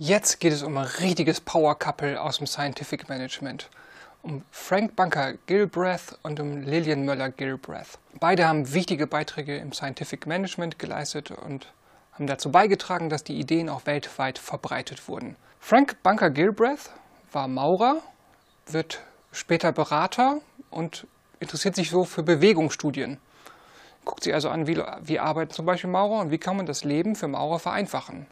Jetzt geht es um ein richtiges Power-Couple aus dem Scientific Management. Um Frank Bunker Gilbreth und um Lillian Möller Gilbreth. Beide haben wichtige Beiträge im Scientific Management geleistet und haben dazu beigetragen, dass die Ideen auch weltweit verbreitet wurden. Frank Bunker Gilbreth war Maurer, wird später Berater und interessiert sich so für Bewegungsstudien. Guckt sich also an, wie, wie arbeiten zum Beispiel Maurer und wie kann man das Leben für Maurer vereinfachen.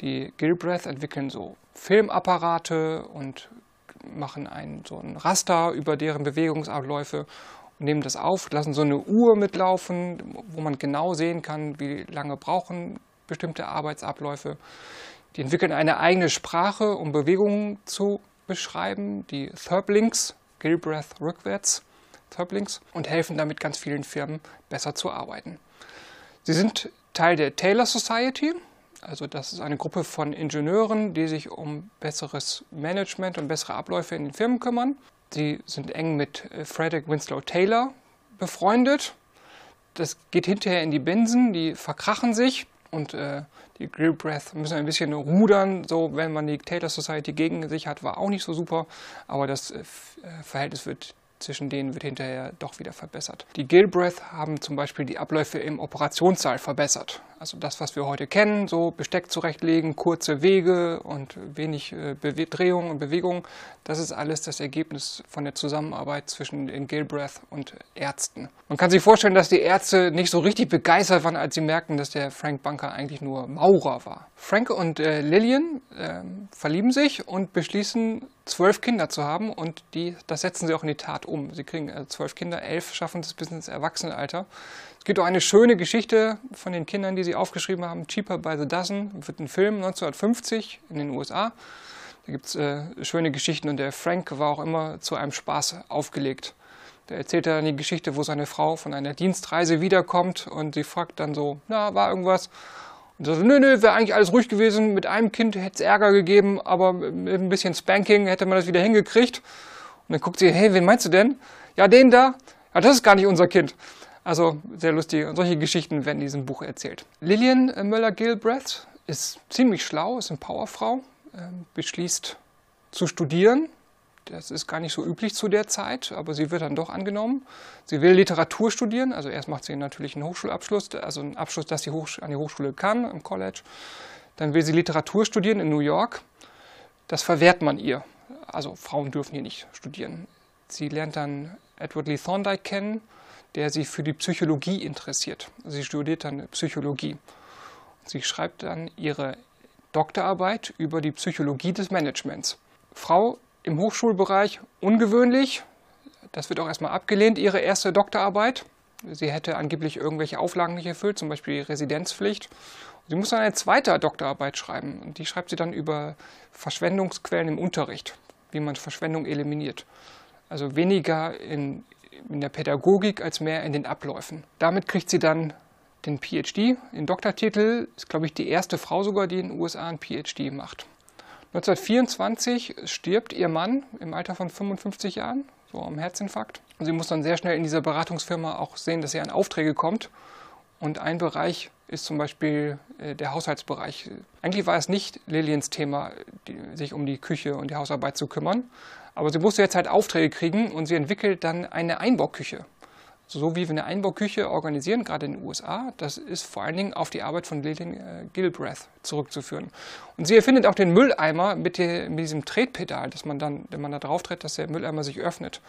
Die Gilbreth entwickeln so Filmapparate und machen ein, so ein Raster über deren Bewegungsabläufe und nehmen das auf, lassen so eine Uhr mitlaufen, wo man genau sehen kann, wie lange brauchen bestimmte Arbeitsabläufe. Die entwickeln eine eigene Sprache, um Bewegungen zu beschreiben, die Thurplinks, Gilbreth rückwärts, Thurplinks, und helfen damit ganz vielen Firmen besser zu arbeiten. Sie sind Teil der Taylor Society, also das ist eine Gruppe von Ingenieuren, die sich um besseres Management und bessere Abläufe in den Firmen kümmern. Sie sind eng mit äh, Frederick Winslow Taylor befreundet. Das geht hinterher in die Binsen, die verkrachen sich und äh, die Grill Breath müssen ein bisschen rudern, so wenn man die Taylor Society gegen sich hat, war auch nicht so super, aber das äh, äh Verhältnis wird zwischen denen wird hinterher doch wieder verbessert. Die Gilbreth haben zum Beispiel die Abläufe im Operationssaal verbessert. Also das, was wir heute kennen, so Besteck zurechtlegen, kurze Wege und wenig äh, Drehung und Bewegung, das ist alles das Ergebnis von der Zusammenarbeit zwischen den Gilbreth und Ärzten. Man kann sich vorstellen, dass die Ärzte nicht so richtig begeistert waren, als sie merkten, dass der Frank Bunker eigentlich nur Maurer war. Frank und äh, Lillian äh, verlieben sich und beschließen, zwölf Kinder zu haben und die, das setzen sie auch in die Tat um. Sie kriegen äh, zwölf Kinder, elf schaffen es bis ins Erwachsenenalter. Es gibt auch eine schöne Geschichte von den Kindern, die sie aufgeschrieben haben. Cheaper by the Dozen wird ein Film 1950 in den USA. Da gibt es äh, schöne Geschichten und der Frank war auch immer zu einem Spaß aufgelegt. Da erzählt er dann die Geschichte, wo seine Frau von einer Dienstreise wiederkommt und sie fragt dann so, na, war irgendwas? Und so, nö, nö, wäre eigentlich alles ruhig gewesen. Mit einem Kind hätte es Ärger gegeben, aber mit ein bisschen Spanking hätte man das wieder hingekriegt. Und dann guckt sie, hey, wen meinst du denn? Ja, den da. Ja, das ist gar nicht unser Kind. Also sehr lustig. Und solche Geschichten werden in diesem Buch erzählt. Lillian Möller-Gilbreth ist ziemlich schlau, ist eine Powerfrau, äh, beschließt zu studieren, das ist gar nicht so üblich zu der Zeit, aber sie wird dann doch angenommen. Sie will Literatur studieren, also erst macht sie natürlich einen Hochschulabschluss, also einen Abschluss, dass sie an die Hochschule kann, im College. Dann will sie Literatur studieren in New York. Das verwehrt man ihr. Also Frauen dürfen hier nicht studieren. Sie lernt dann Edward Lee Thorndike kennen, der sie für die Psychologie interessiert. Sie studiert dann Psychologie. Sie schreibt dann ihre Doktorarbeit über die Psychologie des Managements. Frau im Hochschulbereich ungewöhnlich. Das wird auch erstmal abgelehnt, ihre erste Doktorarbeit. Sie hätte angeblich irgendwelche Auflagen nicht erfüllt, zum Beispiel die Residenzpflicht. Sie muss dann eine zweite Doktorarbeit schreiben. Und die schreibt sie dann über Verschwendungsquellen im Unterricht, wie man Verschwendung eliminiert. Also weniger in, in der Pädagogik als mehr in den Abläufen. Damit kriegt sie dann den PhD, den Doktortitel. Ist, glaube ich, die erste Frau sogar, die in den USA einen PhD macht. 1924 stirbt ihr Mann im Alter von 55 Jahren, so am Herzinfarkt. Sie muss dann sehr schnell in dieser Beratungsfirma auch sehen, dass sie an Aufträge kommt. Und ein Bereich ist zum Beispiel äh, der Haushaltsbereich. Eigentlich war es nicht Liliens Thema, sich um die Küche und die Hausarbeit zu kümmern. Aber sie musste jetzt halt Aufträge kriegen und sie entwickelt dann eine Einbauküche so wie wir eine Einbauküche organisieren, gerade in den USA, das ist vor allen Dingen auf die Arbeit von Lillian äh, Gilbreth zurückzuführen. Und sie erfindet auch den Mülleimer mit, die, mit diesem Tretpedal, dass man dann, wenn man da drauf tritt, dass der Mülleimer sich öffnet,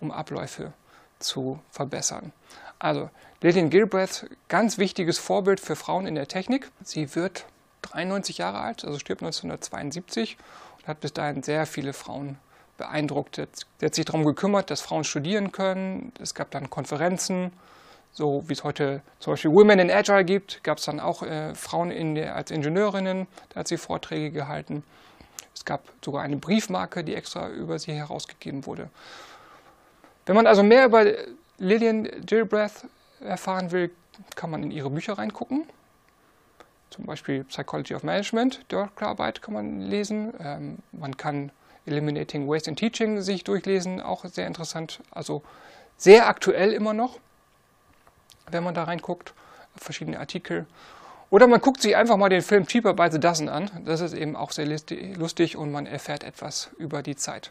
um Abläufe zu verbessern. Also Lillian Gilbreth, ganz wichtiges Vorbild für Frauen in der Technik. Sie wird 93 Jahre alt, also stirbt 1972 und hat bis dahin sehr viele Frauen beeindruckt. Er hat sich darum gekümmert, dass Frauen studieren können. Es gab dann Konferenzen, so wie es heute zum Beispiel Women in Agile gibt, gab es dann auch äh, Frauen in der, als Ingenieurinnen, da hat sie Vorträge gehalten. Es gab sogar eine Briefmarke, die extra über sie herausgegeben wurde. Wenn man also mehr über Lillian Gilbreth erfahren will, kann man in ihre Bücher reingucken. Zum Beispiel Psychology of Management, Doktorarbeit kann man lesen. Ähm, man kann Eliminating Waste in Teaching sich durchlesen, auch sehr interessant. Also sehr aktuell immer noch, wenn man da reinguckt, verschiedene Artikel. Oder man guckt sich einfach mal den Film Cheaper by the Dozen an. Das ist eben auch sehr lustig und man erfährt etwas über die Zeit.